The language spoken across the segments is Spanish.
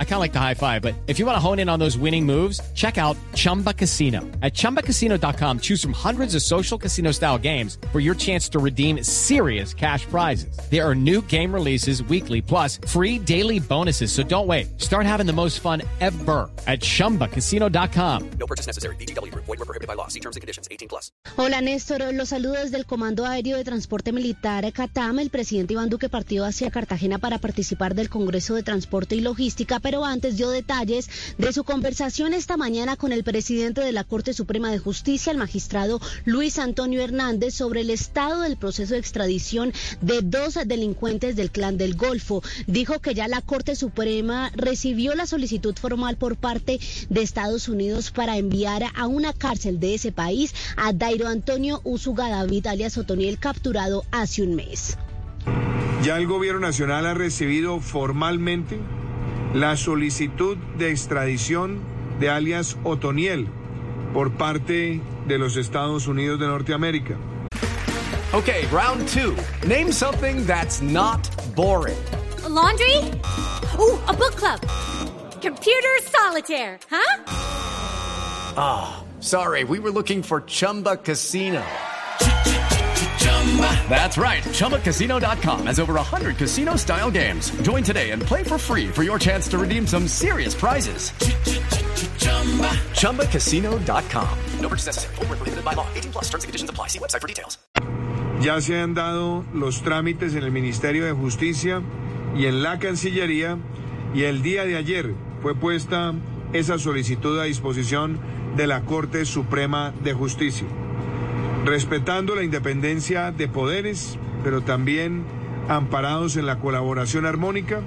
I kind of like the high five, but if you want to hone in on those winning moves, check out Chumba Casino. At ChumbaCasino.com, choose from hundreds of social casino style games for your chance to redeem serious cash prizes. There are new game releases weekly, plus free daily bonuses. So don't wait. Start having the most fun ever at ChumbaCasino.com. No purchase necessary. BGW. Void were prohibited by law. See terms and conditions. 18 plus. Hola, Néstor. Los saludos del Comando Aéreo de Transporte Militar CATAM. El presidente Iván Duque partió hacia Cartagena para participar del Congreso de Transporte y Logística, pero antes dio detalles de su conversación esta mañana con el presidente de la Corte Suprema de Justicia, el magistrado Luis Antonio Hernández, sobre el estado del proceso de extradición de dos delincuentes del Clan del Golfo. Dijo que ya la Corte Suprema recibió la solicitud formal por parte de Estados Unidos para enviar a una cárcel de ese país a Dairo Antonio Usuga David, alias Otoniel, capturado hace un mes. Ya el gobierno nacional ha recibido formalmente la solicitud de extradición de alias Otoniel por parte de los Estados Unidos de Norteamérica. Okay, round two. Name something that's not boring. A laundry? Ooh, a book club. Computer solitaire, huh? Ah, oh, sorry, we were looking for Chumba Casino. That's right. ChumbaCasino.com has over 100 casino style games. Join today and play for free for your chance to redeem some serious prizes. ChumbaCasino.com. No purchase necessary. Full prohibited by law. 18 plus terms and conditions apply. See website for details. Ya se han dado los trámites en el Ministerio de Justicia y en la Cancillería y el día de ayer fue puesta esa solicitud a disposición de la Corte Suprema de Justicia respetando la independencia de poderes, pero también amparados en la colaboración armónica.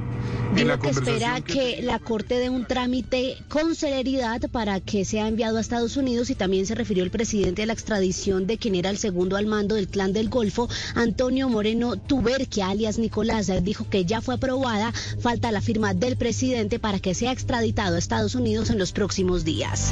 Dijo la que espera que, que, la Corte dé un trámite con celeridad para que sea enviado a Estados Unidos y también se refirió el presidente a la extradición de quien era el segundo al mando del clan del Golfo, Antonio Moreno Tuberquia, alias Nicolás. Dijo que ya fue aprobada, falta la firma del presidente para que sea extraditado a Estados Unidos en los próximos días.